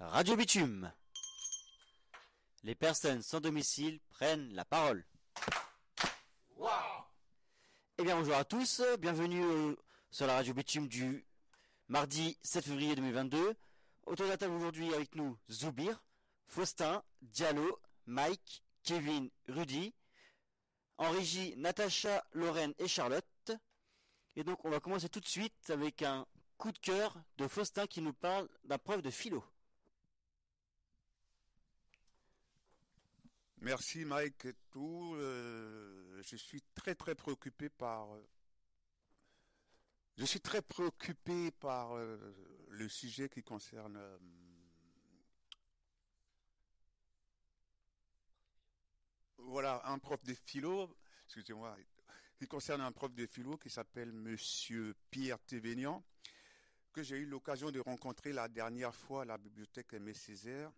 Radio Bitume. Les personnes sans domicile prennent la parole. Eh bien bonjour à tous, bienvenue euh, sur la radio Bitume du mardi 7 février 2022. Autour de la table aujourd'hui avec nous Zoubir, Faustin, Diallo, Mike, Kevin, Rudy, en régie Natacha, Lorraine et Charlotte. Et donc on va commencer tout de suite avec un coup de cœur de Faustin qui nous parle d'un preuve de philo. Merci Mike et tout. Euh, je suis très très préoccupé par. euh, je suis très préoccupé par euh, le sujet qui concerne. voilà, un prof de philo, excusez-moi, qui concerne un prof de philo qui s'appelle Monsieur Pierre Thévénian, que j'ai eu l'occasion de rencontrer la dernière fois à la bibliothèque Aimé Césaire.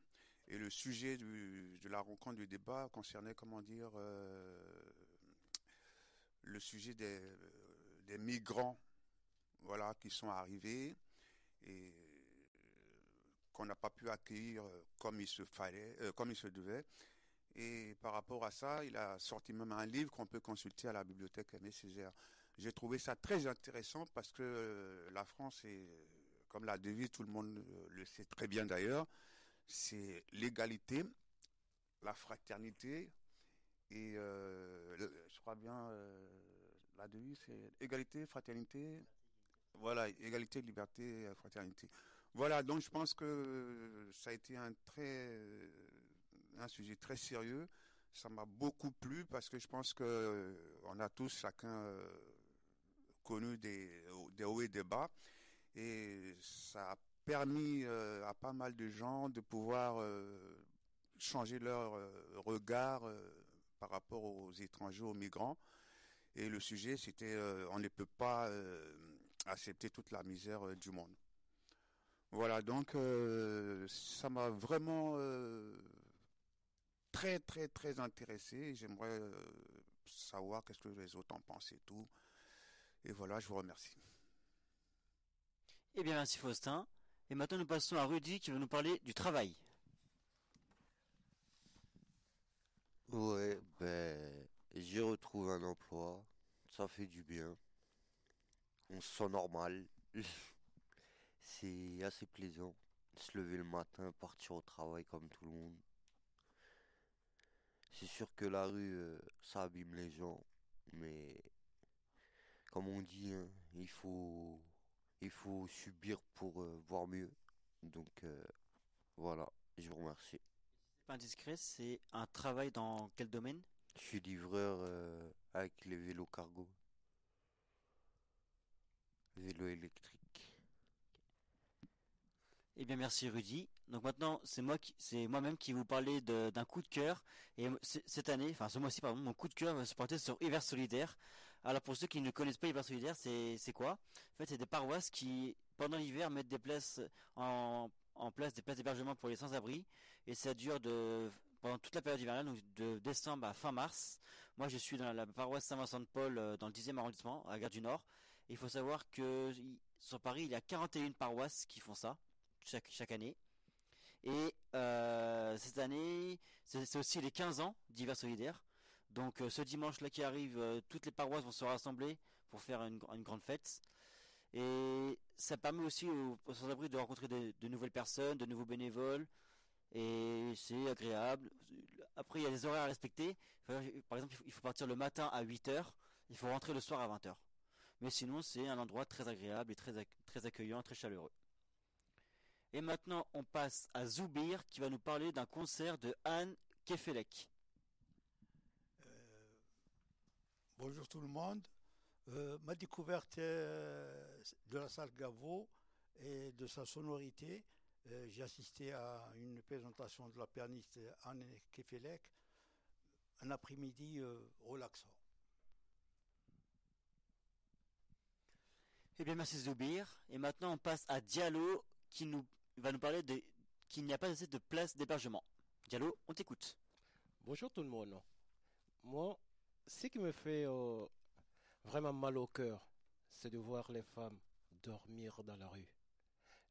Et le sujet de la rencontre du débat concernait, comment dire, euh, le sujet des, euh, des migrants, voilà, qui sont arrivés et euh, qu'on n'a pas pu accueillir comme il se fallait, comme il se devait. Et par rapport à ça, il a sorti même un livre qu'on peut consulter à la bibliothèque Aimé. J'ai trouvé ça très intéressant parce que la France est, comme la devise, tout le monde le sait très bien d'ailleurs, c'est l'égalité, la fraternité et euh, je crois bien euh, la devise c'est égalité, fraternité, voilà, égalité, liberté, fraternité. Voilà, donc je pense que ça a été un très euh, un sujet très sérieux. Ça m'a beaucoup plu parce que je pense que on a tous chacun connu des, des hauts et des bas et ça a permis euh, à pas mal de gens de pouvoir euh, changer leur euh, regard par rapport aux étrangers, aux migrants. Et le sujet, c'était on ne peut pas accepter toute la misère du monde. Voilà, donc ça m'a vraiment très très très intéressé. J'aimerais savoir qu'est-ce que les autres en pensent et tout. Et voilà, je vous remercie. Eh bien merci Faustin. Et maintenant nous passons à Rudy qui va nous parler du travail. Ouais, ben, j'ai retrouvé un emploi, ça fait du bien. On se sent normal. C'est assez plaisant. Se lever le matin, partir au travail comme tout le monde. C'est sûr que la rue, euh, ça abîme les gens, mais comme on dit, hein, il faut, il faut subir pour euh, voir mieux. Donc euh, voilà, je vous remercie. C'est pas indiscret, c'est un travail dans quel domaine? Je suis livreur euh, avec les vélos cargo. Vélo électrique. Eh bien merci Rudy. Donc maintenant c'est moi qui c'est moi-même qui vous parlais d'un coup de cœur et cette année, enfin ce mois-ci pardon, mon coup de cœur va se porter sur Hiver Solidaire. Alors pour ceux qui ne connaissent pas Hiver Solidaire, c'est c'est quoi? En fait, c'est des paroisses qui pendant l'hiver mettent des places en place des places d'hébergement pour les sans-abri et ça dure de pendant toute la période hivernale, donc de décembre à fin mars. Moi, je suis dans la paroisse Saint-Vincent-de-Paul, euh, dans le 10e arrondissement, à la gare du Nord. Il faut savoir que sur Paris, il y a 41 paroisses qui font ça chaque, année. Et euh, cette année, c'est aussi les 15 ans d'hiver solidaire. Donc euh, ce dimanche-là qui arrive, euh, toutes les paroisses vont se rassembler pour faire une, grande fête. Et ça permet aussi aux, sans-abri de rencontrer de, nouvelles personnes, de nouveaux bénévoles. Et c'est agréable. Après, il y a des horaires à respecter. Par exemple, il faut- partir le matin à 8h, il faut rentrer le soir à 20h. Mais sinon, c'est un endroit très agréable et très, très accueillant, très chaleureux. Et maintenant, on passe à Zoubir qui va nous parler d'un concert de Anne Kefelec. Bonjour tout le monde. Euh, ma découverte euh, de la salle Gaveau et de sa sonorité, euh, j'ai assisté à une présentation de la pianiste Anne Kefelec, un après-midi euh, relaxant. Eh bien, merci Zoubir. Et maintenant, on passe à Diallo qui nous va nous parler de qu'il n'y a pas assez de place d'hébergement. Diallo, on t'écoute. Bonjour tout le monde. Moi, ce qui me fait euh, vraiment mal au cœur, c'est de voir les femmes dormir dans la rue.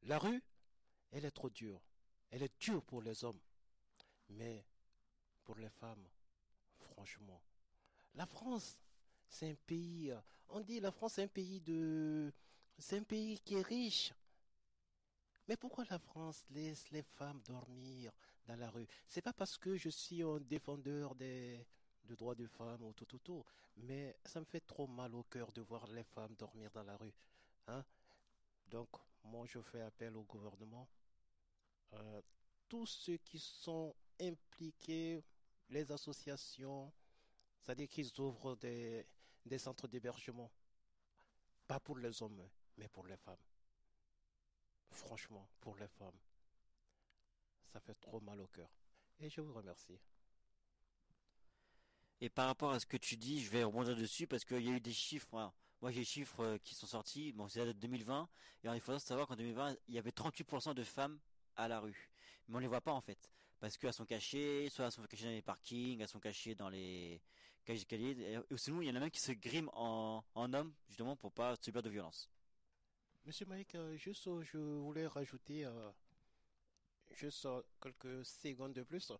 La rue, elle est trop dure. elle est dure pour les hommes. Mais pour les femmes, franchement, la France, c'est un pays, euh, on dit la France c'est un pays de, c'est un pays qui est riche. Mais pourquoi la France laisse les femmes dormir dans la rue? C'est pas parce que je suis un défendeur des, droits des femmes ou tout, tout, tout. Mais ça me fait trop mal au cœur de voir les femmes dormir dans la rue. Hein Donc, moi, je fais appel au gouvernement. Euh, tous ceux qui sont impliqués, les associations, c'est-à-dire qu'ils ouvrent des centres d'hébergement. Pas pour les hommes, mais pour les femmes. Franchement, pour les femmes. Ça fait trop mal au cœur. Et je vous remercie. Et par rapport à ce que tu dis, je vais rebondir dessus parce qu'il y a eu des chiffres. moi, j'ai des chiffres euh, qui sont sortis. Bon, c'est la date 2020. Et il faut savoir qu'en 2020, il y avait 38% de femmes à la rue. Mais on les voit pas en fait. Parce qu'elles sont cachées, soit elles sont cachées dans les parkings, elles sont cachées dans les cages d'escalier. Et sinon, il y en a même qui se griment en, en homme, justement, pour pas subir de violence. Monsieur Mike, euh, juste, euh, je voulais rajouter euh, juste quelques secondes de plus.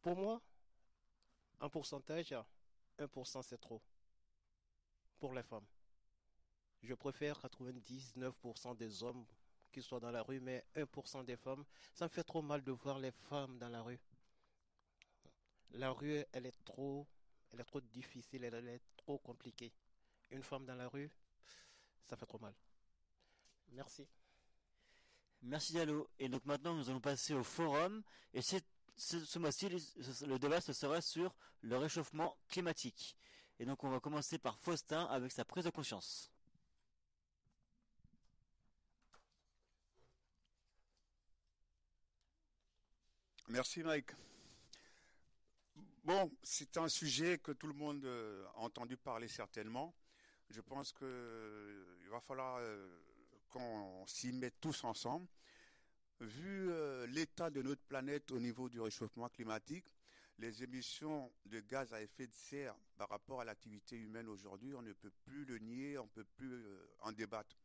Pour moi, un pourcentage, 1% c'est trop. Pour les femmes. Je préfère 99% des hommes qui soient dans la rue, mais 1% des femmes. Ça me fait trop mal de voir les femmes dans la rue. La rue, elle est trop, elle est trop difficile, elle est trop compliquée. Une femme dans la rue, ça fait trop mal. Merci. Merci Diallo. Et donc maintenant, nous allons passer au forum. Et ce, mois-ci, le débat se sera sur le réchauffement climatique. Et donc on va commencer par Faustin avec sa prise de conscience. Merci Mike. Bon, c'est un sujet que tout le monde euh, a entendu parler certainement. Je pense qu'il euh, va falloir euh, qu'on s'y mette tous ensemble. Vu l'état de notre planète au niveau du réchauffement climatique, les émissions de gaz à effet de serre par rapport à l'activité humaine aujourd'hui, on ne peut plus le nier, on ne peut plus en débattre.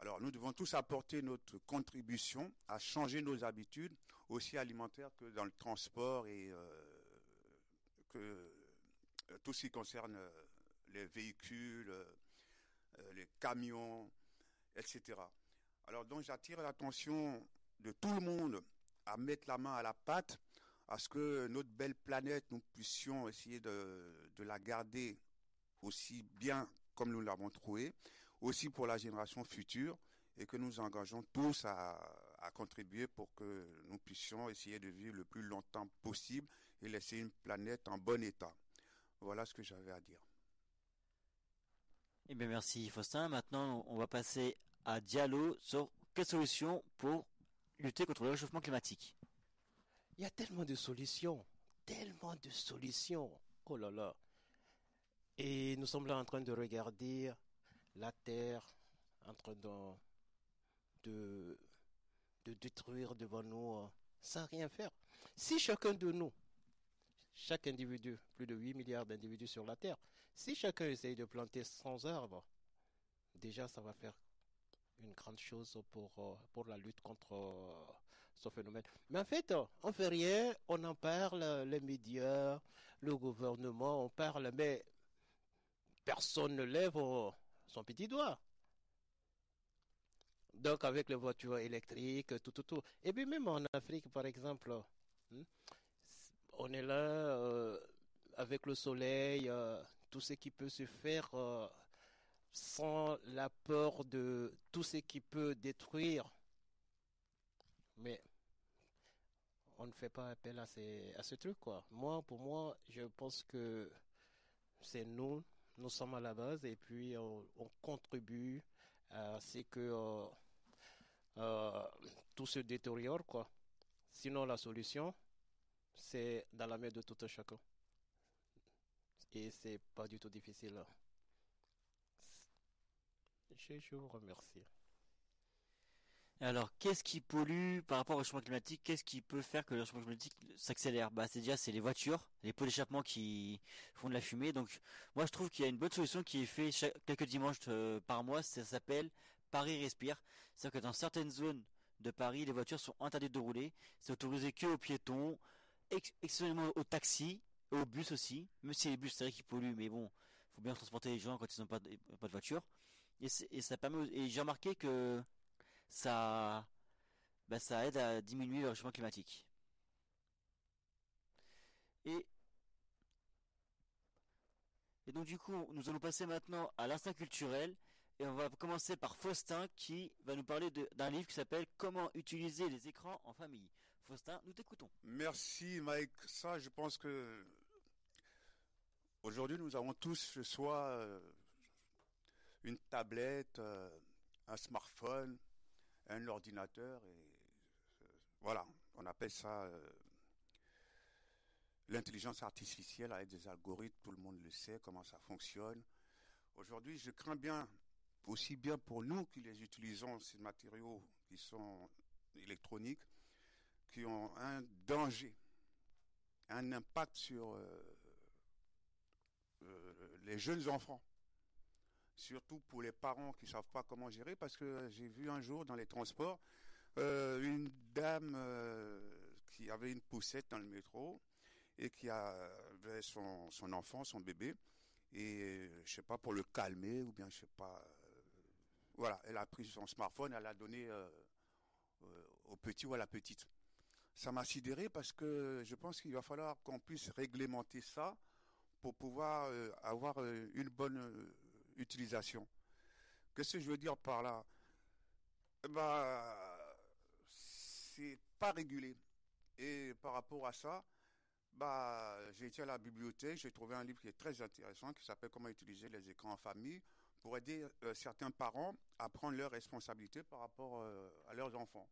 Alors nous devons tous apporter notre contribution à changer nos habitudes, aussi alimentaires que dans le transport et que euh, tout ce qui concerne euh, les véhicules, euh, les camions, etc. Alors donc j'attire l'attention de tout le monde à mettre la main à la pâte, à ce que notre belle planète, nous puissions essayer de, la garder aussi bien comme nous l'avons trouvée, aussi pour la génération future, et que nous engageons tous à, à contribuer pour que nous puissions essayer de vivre le plus longtemps possible et laisser une planète en bon état. Voilà ce que j'avais à dire. Eh bien, merci Faustin. Maintenant, on va passer à Diallo sur quelles solutions pour lutter contre le réchauffement climatique. Il y a tellement de solutions, tellement de solutions. Oh là là. Et nous sommes là en train de regarder la Terre en train de, de, détruire devant nous euh, sans rien faire. Si chacun de nous chaque individu, plus de 8 milliards d'individus sur la Terre, si chacun essaye de planter 100 arbres, déjà ça va faire une grande chose pour, euh, pour la lutte contre euh, ce phénomène. Mais en fait, on fait rien, on en parle, les médias, le gouvernement, on parle, mais personne ne lève euh, son petit doigt. Donc avec les voitures électriques, tout, tout, tout. Et puis même en Afrique, par exemple, hmm, on est là avec le soleil, tout ce qui peut se faire sans la peur de tout ce qui peut détruire. Mais on ne fait pas appel à, ces, ce truc, quoi. Moi, pour moi, je pense que c'est nous, nous sommes à la base et puis on, contribue à ce que tout se détériore, quoi. Sinon, la solution, c'est dans la main de tout un chacun. Et c'est pas du tout difficile. Je, vous remercie. Alors, qu'est-ce qui pollue par rapport au changement climatique? Qu'est-ce qui peut faire que le changement climatique s'accélère? Bah, c'est déjà c'est les voitures, les pots d'échappement qui font de la fumée. Donc, moi, je trouve qu'il y a une bonne solution qui est faite quelques dimanches euh, par mois. Ça s'appelle Paris Respire. C'est-à-dire que dans certaines zones de Paris, les voitures sont interdites de rouler. C'est autorisé que aux piétons, ex exceptionnellement aux taxis, aux bus aussi. Même si les bus, c'est vrai qu'ils polluent, mais bon, faut bien transporter les gens quand ils n'ont pas de voiture. Et, ça permet, et j'ai remarqué que ça, bah, ça aide à diminuer le réchauffement climatique. Et, et donc du coup, nous allons passer maintenant à l'instinct culturel. Et on va commencer par Faustin qui va nous parler d'un livre qui s'appelle Comment utiliser les écrans en famille. Faustin, nous t'écoutons. Merci Mike. Ça, je pense que aujourd'hui nous avons tous soit une tablette, euh, un smartphone, un ordinateur et euh, voilà, on appelle ça euh, l'intelligence artificielle avec des algorithmes. Tout le monde le sait comment ça fonctionne. Aujourd'hui, je crains bien aussi bien pour nous qui les utilisons ces matériaux qui sont électroniques qui ont un danger, un impact sur les jeunes enfants. Surtout pour les parents qui savent pas comment gérer, parce que j'ai vu un jour dans les transports euh, une dame euh, qui avait une poussette dans le métro et qui avait son, enfant, son bébé, et je sais pas, pour le calmer, ou bien je sais pas, euh, voilà, elle a pris son smartphone, elle l'a donné au petit ou à la petite. Ça m'a sidéré parce que je pense qu'il va falloir qu'on puisse réglementer ça pour pouvoir avoir une bonne utilisation. Qu'est-ce que je veux dire par là? Bah, c'est pas régulé. Et par rapport à ça, bah, j'ai été à la bibliothèque, j'ai trouvé un livre qui est très intéressant qui s'appelle Comment utiliser les écrans en famille pour aider euh, certains parents à prendre leurs responsabilités par rapport euh, à leurs enfants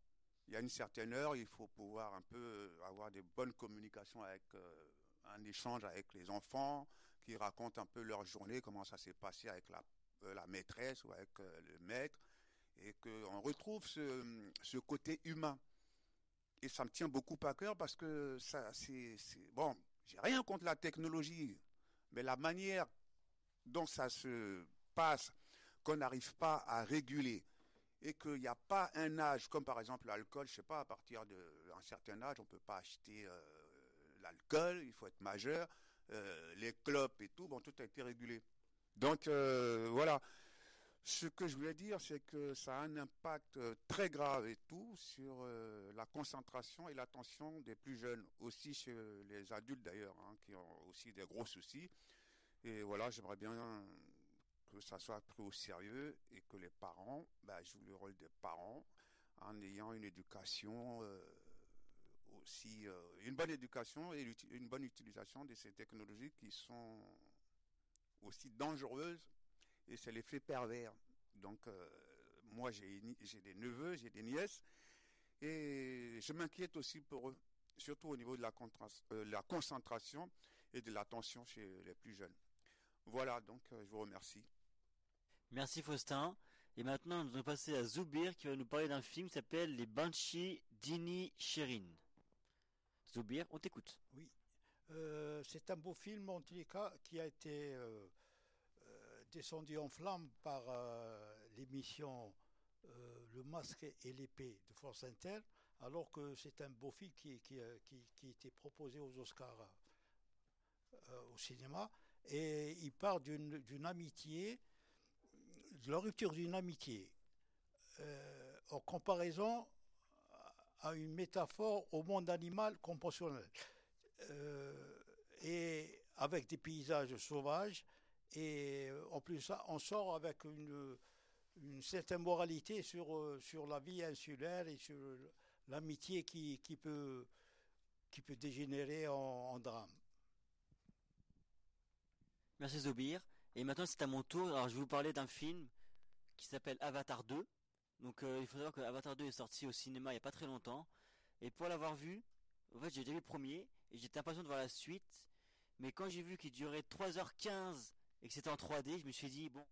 il y a une certaine heure, il faut pouvoir un peu euh, avoir des bonnes communications avec un échange avec les enfants, qui racontent un peu leur journée, comment ça s'est passé avec la, euh, maîtresse ou avec euh, le maître, et qu'on retrouve ce, côté humain. Et ça me tient beaucoup à cœur parce que ça, c'est- bon, j'ai rien contre la technologie, mais la manière dont ça se passe, qu'on n'arrive pas à réguler, et qu'il n'y a pas un âge, comme par exemple l'alcool, je sais pas, à partir d'un certain âge, on ne peut pas acheter euh, l'alcool, il faut être majeur, euh, les clopes et tout, bon, tout a été régulé. Donc euh, voilà, ce que je voulais dire, c'est que ça a un impact euh, très grave et tout sur la concentration et l'attention des plus jeunes, aussi chez les adultes d'ailleurs, hein, qui ont aussi des gros soucis. Et voilà, j'aimerais bien que ça soit pris au sérieux et que les parents bah, jouent le rôle des parents en ayant une éducation aussi, euh, une bonne éducation et une bonne utilisation de ces technologies qui sont aussi dangereuses et c'est l'effet pervers. Donc euh, moi j'ai des neveux, j'ai des nièces et je m'inquiète aussi pour eux, surtout au niveau de la, euh, la concentration et de l'attention chez les plus jeunes. Voilà, donc je vous remercie. Merci Faustin. Et maintenant, nous allons passer à Zoubir qui va nous parler d'un film qui s'appelle Les Banshees d'Ini Sherin. Zoubir, on t'écoute. Oui. Euh, c'est un beau film, en tous les cas, qui a été euh, euh, descendu en flammes par l'émission Le Masque et l'épée de France Inter, alors que c'est un beau film qui, qui, qui, qui était proposé aux Oscars au cinéma. Et il part d'une amitié, de la rupture d'une amitié, en comparaison à une métaphore au monde animal compationnel. Euh, et avec des paysages sauvages. Et euh, en plus, on sort avec une, une certaine moralité sur, euh, sur la vie insulaire et sur l'amitié qui, qui, peut, qui peut dégénérer en, drame. Merci Zoubir. Et maintenant, c'est à mon tour. Alors, je vais vous parler d'un film qui s'appelle Avatar 2. Donc, euh, il faut savoir que Avatar 2 est sorti au cinéma il n'y a pas très longtemps. Et pour l'avoir vu, en fait, j'ai déjà vu le premier et j'étais impatient de voir la suite. Mais quand j'ai vu qu'il durait 3h15 et que c'était en 3D, je me suis dit, bon,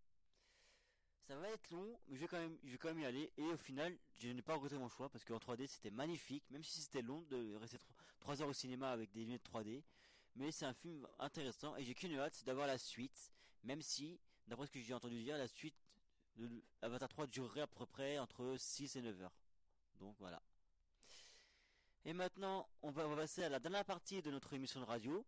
ça va être long, mais je vais quand même, y aller. Et au final, je n'ai pas regretté mon choix parce qu'en 3D, c'était magnifique, même si c'était long de rester 3 heures au cinéma avec des lunettes 3D. Mais c'est un film intéressant et j'ai qu'une hâte, d'avoir la suite, même si, d'après ce que j'ai entendu dire, la suite de Avatar 3 durerait à peu près entre 6 et 9 heures. Donc voilà. Et maintenant, on va, passer à la dernière partie de notre émission de radio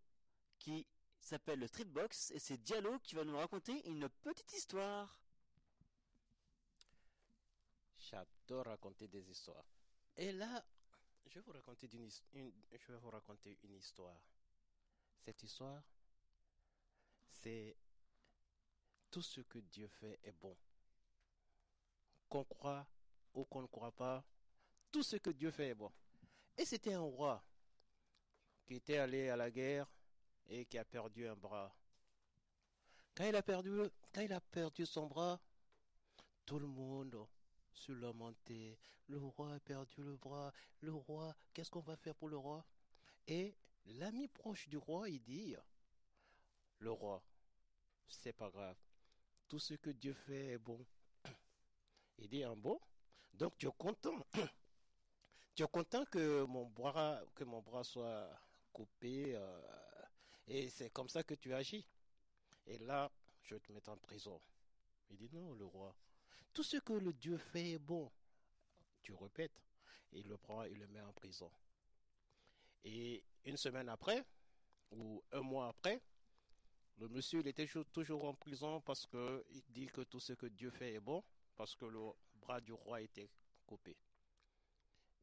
qui s'appelle le Streetbox et c'est Diallo qui va nous raconter une petite histoire. J'adore raconter des histoires. Et là, je vais vous raconter une- je vais vous raconter une histoire. Cette histoire, c'est tout ce que Dieu fait est bon. Qu'on croit ou qu'on ne croit pas, tout ce que Dieu fait est bon. Et c'était un roi qui était allé à la guerre et qui a perdu un bras. Quand il a perdu, son bras, tout le monde se lamentait. Le roi a perdu le bras. Le roi, qu'est-ce qu'on va faire pour le roi? Et l'ami proche du roi, il dit, le roi, c'est pas grave. Tout ce que Dieu fait est bon. Il dit, un bon Donc tu es content. tu es content que mon bras, soit coupé. euh, et c'est comme ça que tu agis. Et là, je vais te mettre en prison. Il dit, non, le roi. Tout ce que le Dieu fait est bon. Tu répètes. Et il le prend, il le met en prison. Et une semaine après, ou un mois après, le monsieur, il était toujours- en prison parce que il dit que tout ce que Dieu fait est bon, parce que le bras du roi était coupé.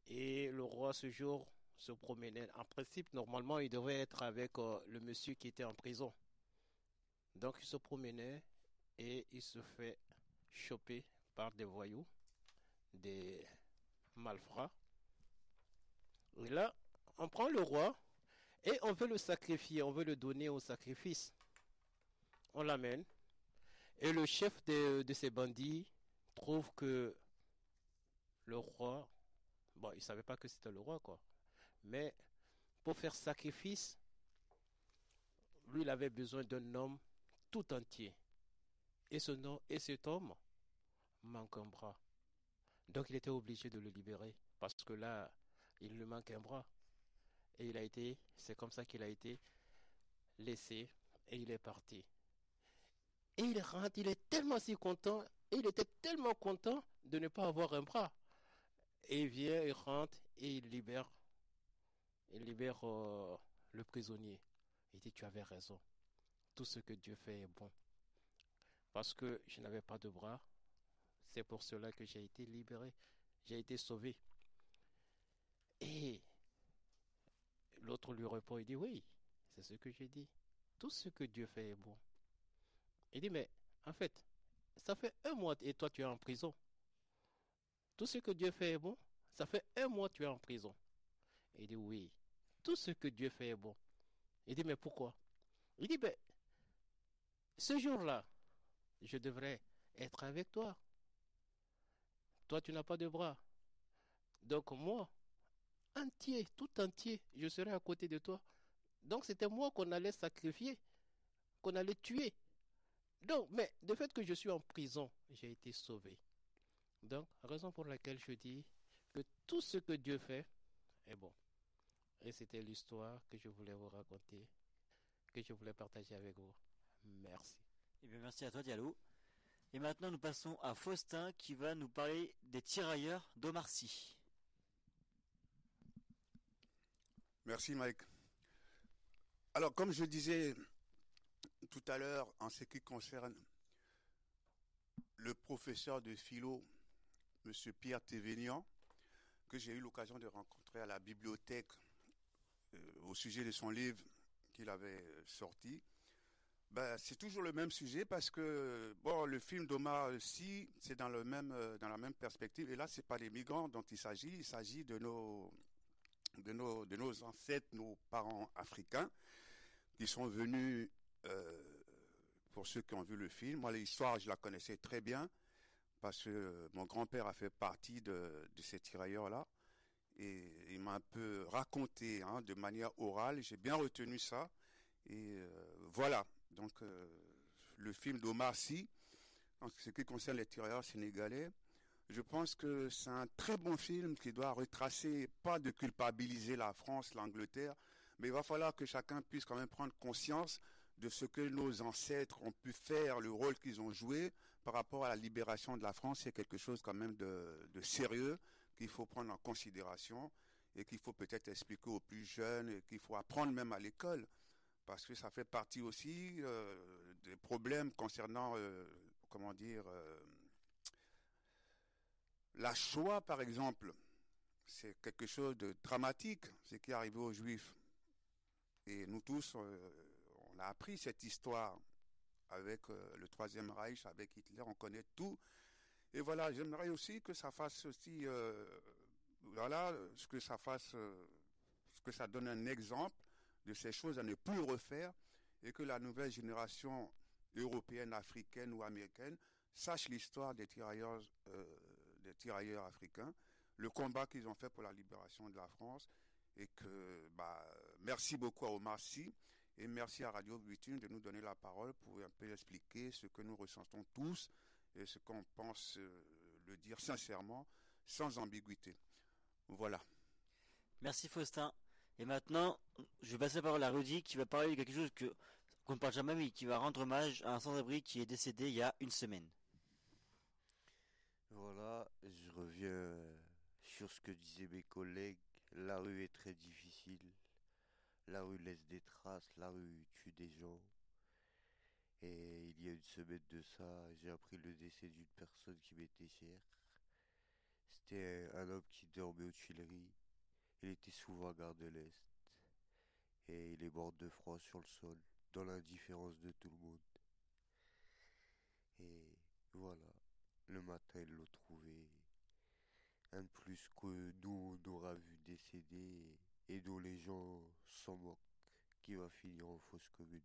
Et le roi, ce jour, se promenait. En principe, normalement, il devait être avec euh, le monsieur qui était en prison. Donc, il se promenait et il se fait choper par des voyous, des malfrats. Et là, on prend le roi et on veut le sacrifier, on veut le donner au sacrifice. On l'amène. Et le chef de, de ces bandits trouve que le roi, bon, il savait pas que c'était le roi, quoi. Mais pour faire sacrifice, lui, il avait besoin d'un homme tout entier. Et, ce nom, et cet homme manque un bras. Donc il était obligé de le libérer parce que là, il lui manque un bras. Et il a été, c'est comme ça qu'il a été laissé et il est parti. Et il rentre, il est tellement si content, et il était tellement content de ne pas avoir un bras. Et il vient, il rentre et il libère, il libère euh, le prisonnier. Il dit, tu avais raison. Tout ce que Dieu fait est bon. Parce que je n'avais pas de bras, c'est pour cela que j'ai été libéré, j'ai été sauvé. Et l'autre lui répond, il dit, oui, c'est ce que j'ai dit. Tout ce que Dieu fait est bon. Il dit, mais en fait, ça fait un mois et toi tu es en prison. Tout ce que Dieu fait est bon. Ça fait un mois tu es en prison. Il dit, oui, tout ce que Dieu fait est bon. Il dit, mais pourquoi? Il dit, ben, ce jour-là, je devrais être avec toi. Toi, tu n'as pas de bras. Donc moi, entier, tout entier, je serai à côté de toi. Donc c'était moi qu'on allait sacrifier, qu'on allait tuer. Donc, mais de fait que je suis en prison, j'ai été sauvé. Donc, raison pour laquelle je dis que tout ce que Dieu fait est bon. Et c'était l'histoire que je voulais vous raconter, que je voulais partager avec vous. Merci. Eh bien, merci à toi, Diallo. Et maintenant, nous passons à Faustin qui va nous parler des tirailleurs d'Omar Sy. Merci Mike. Alors comme je disais tout à l'heure en ce qui concerne le professeur de philo, Monsieur Pierre Thévénian, que j'ai eu l'occasion de rencontrer à la bibliothèque euh, au sujet de son livre qu'il avait euh, sorti, ben, c'est toujours le même sujet parce que bon, le film d'Omar Sy, c'est dans le même euh, dans la même perspective. Et là, c'est pas les migrants dont il s'agit, il s'agit de nos de nos, de nos ancêtres, nos parents africains, qui sont venus, euh, pour ceux qui ont vu le film, moi l'histoire je la connaissais très bien, parce que mon grand-père a fait partie de, ces tirailleurs-là, et il m'a un peu raconté hein, de manière orale, j'ai bien retenu ça, et euh, voilà, donc euh, le film d'Omar Sy, en ce qui concerne les tirailleurs sénégalais, je pense que c'est un très bon film qui doit retracer, pas de culpabiliser la France, l'Angleterre, mais il va falloir que chacun puisse quand même prendre conscience de ce que nos ancêtres ont pu faire, le rôle qu'ils ont joué par rapport à la libération de la France. C'est quelque chose quand même de, sérieux qu'il faut prendre en considération et qu'il faut peut-être expliquer aux plus jeunes et qu'il faut apprendre même à l'école parce que ça fait partie aussi euh, des problèmes concernant, euh, comment dire, euh, la Shoah par exemple. C'est quelque chose de dramatique, ce qui est arrivé aux Juifs. Et nous tous, a appris cette histoire avec le Troisième Reich, avec Hitler, on connaît tout. Et voilà, j'aimerais aussi que ça fasse aussi, voilà, ce que ça fasse, ce que ça donne un exemple de ces choses à ne plus refaire et que la nouvelle génération européenne, africaine ou américaine sache l'histoire des tirailleurs, euh, des africains, le combat qu'ils ont fait pour la libération de la France et que bah, merci beaucoup à Omar Sy et merci à Radio Butine de nous donner la parole pour un peu expliquer ce que nous ressentons tous et ce qu'on pense euh, le dire sincèrement, sans ambiguïté. Voilà. Merci Faustin. Et maintenant, je vais passer la parole à Rudy qui va parler de quelque chose que qu'on ne parle jamais, mais qui va rendre hommage à un sans-abri qui est décédé il y a une semaine. Voilà, je reviens sur ce que disaient mes collègues. La rue est très difficile. La rue laisse des traces, la rue tue des gens. Et il y a une semaine de ça, j'ai appris le décès d'une personne qui m'était chère. C'était un homme qui dormait aux Tuileries. Il était souvent à de l'Est. Et il est mort de froid sur le sol, dans l'indifférence de tout le monde. Et voilà, le matin ils l'ont trouvé. Un de plus que nous on aura vu décéder et dont les gens s'en moquent, qui va finir en fausse commune.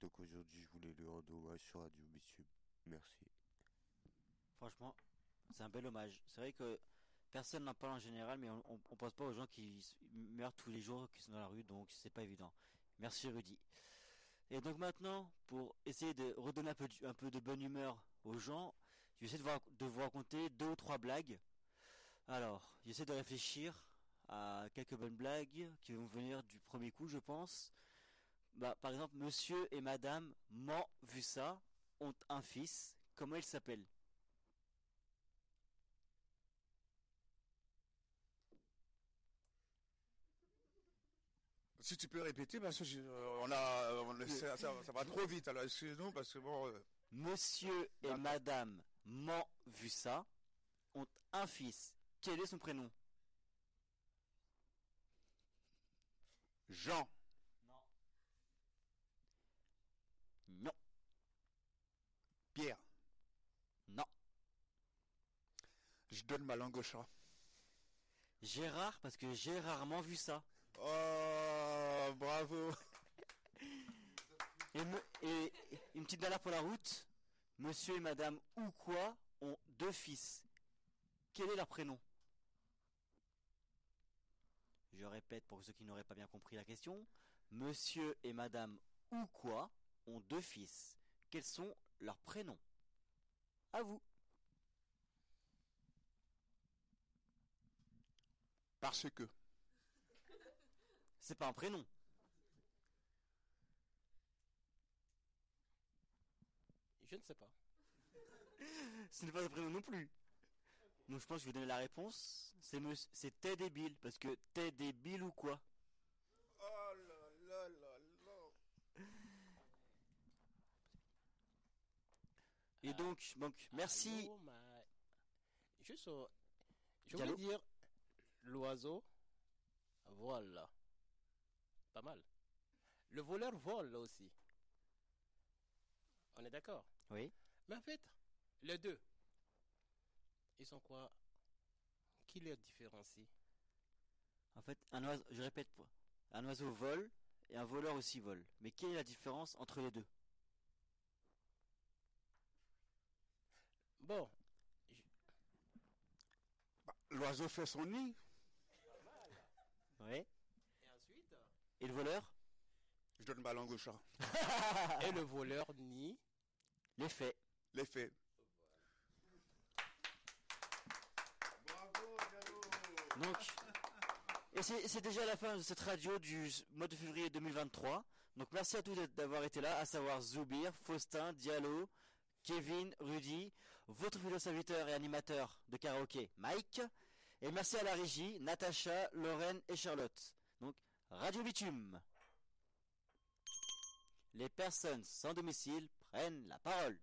Donc aujourd'hui je voulais lui rendre hommage sur Radio Monsieur. Merci. Franchement, c'est un bel hommage. C'est vrai que personne n'en parle en général, mais on, ne pense pas aux gens qui meurent tous les jours, qui sont dans la rue, donc c'est pas évident. Merci Rudy. Et donc maintenant, pour essayer de redonner un peu, de bonne humeur aux gens, je vais essayer de vous, raconter deux ou trois blagues. Alors, j'essaie de réfléchir à quelques bonnes blagues qui vont venir du premier coup, je pense. Bah, par exemple, Monsieur et Madame m'ont vu ça ont un fils. Comment il s'appelle? Si tu peux répéter, parce que euh, on a, ça, va trop vite. Alors excusez-nous parce que bon. Euh, Monsieur et Madame m'ont vu ça ont un fils. Quel est son prénom? Jean. Non. Non. Pierre. Non. Je donne ma langue au chat. Gérard, parce que j'ai rarement vu ça. Oh, bravo. Et, une petite dernière pour la route. Monsieur et Madame ou quoi ont deux fils. Quel est leur prénom? Je répète pour ceux qui n'auraient pas bien compris la question. Monsieur et Madame ou quoi ont deux fils. Quels sont leurs prénoms? À vous. Parce que. C'est pas un prénom. Je ne sais pas. Ce n'est pas un prénom non plus. Donc je pense que je vais donner la réponse. C'est c'est Ted et parce que Ted et ou quoi? Oh là là là là. Et donc, donc merci. Juste, je voulais dire l'oiseau vole. Pas mal. Le voleur vole aussi. On est d'accord? Oui. Mais en fait, les deux, ils sont quoi? Qui les différencie? En fait, un oiseau, je répète, un oiseau vole et un voleur aussi vole. Mais quelle est la différence entre les deux? Bon. Bah, l'oiseau fait son nid. Oui. Et ensuite? Et le voleur? Je donne ma langue au chat. Et le voleur nie? Les faits. Les faits. Donc, et c'est déjà la fin de cette radio du mois de février 2023. Donc merci à tous d'avoir été là, à savoir Zoubir, Faustin, Diallo, Kevin, Rudy, votre fidèle serviteur et animateur de karaoké, Mike, Et merci à la régie, Natacha, Lorraine et Charlotte. Donc, Radio Bitume. Les personnes sans domicile prennent la parole.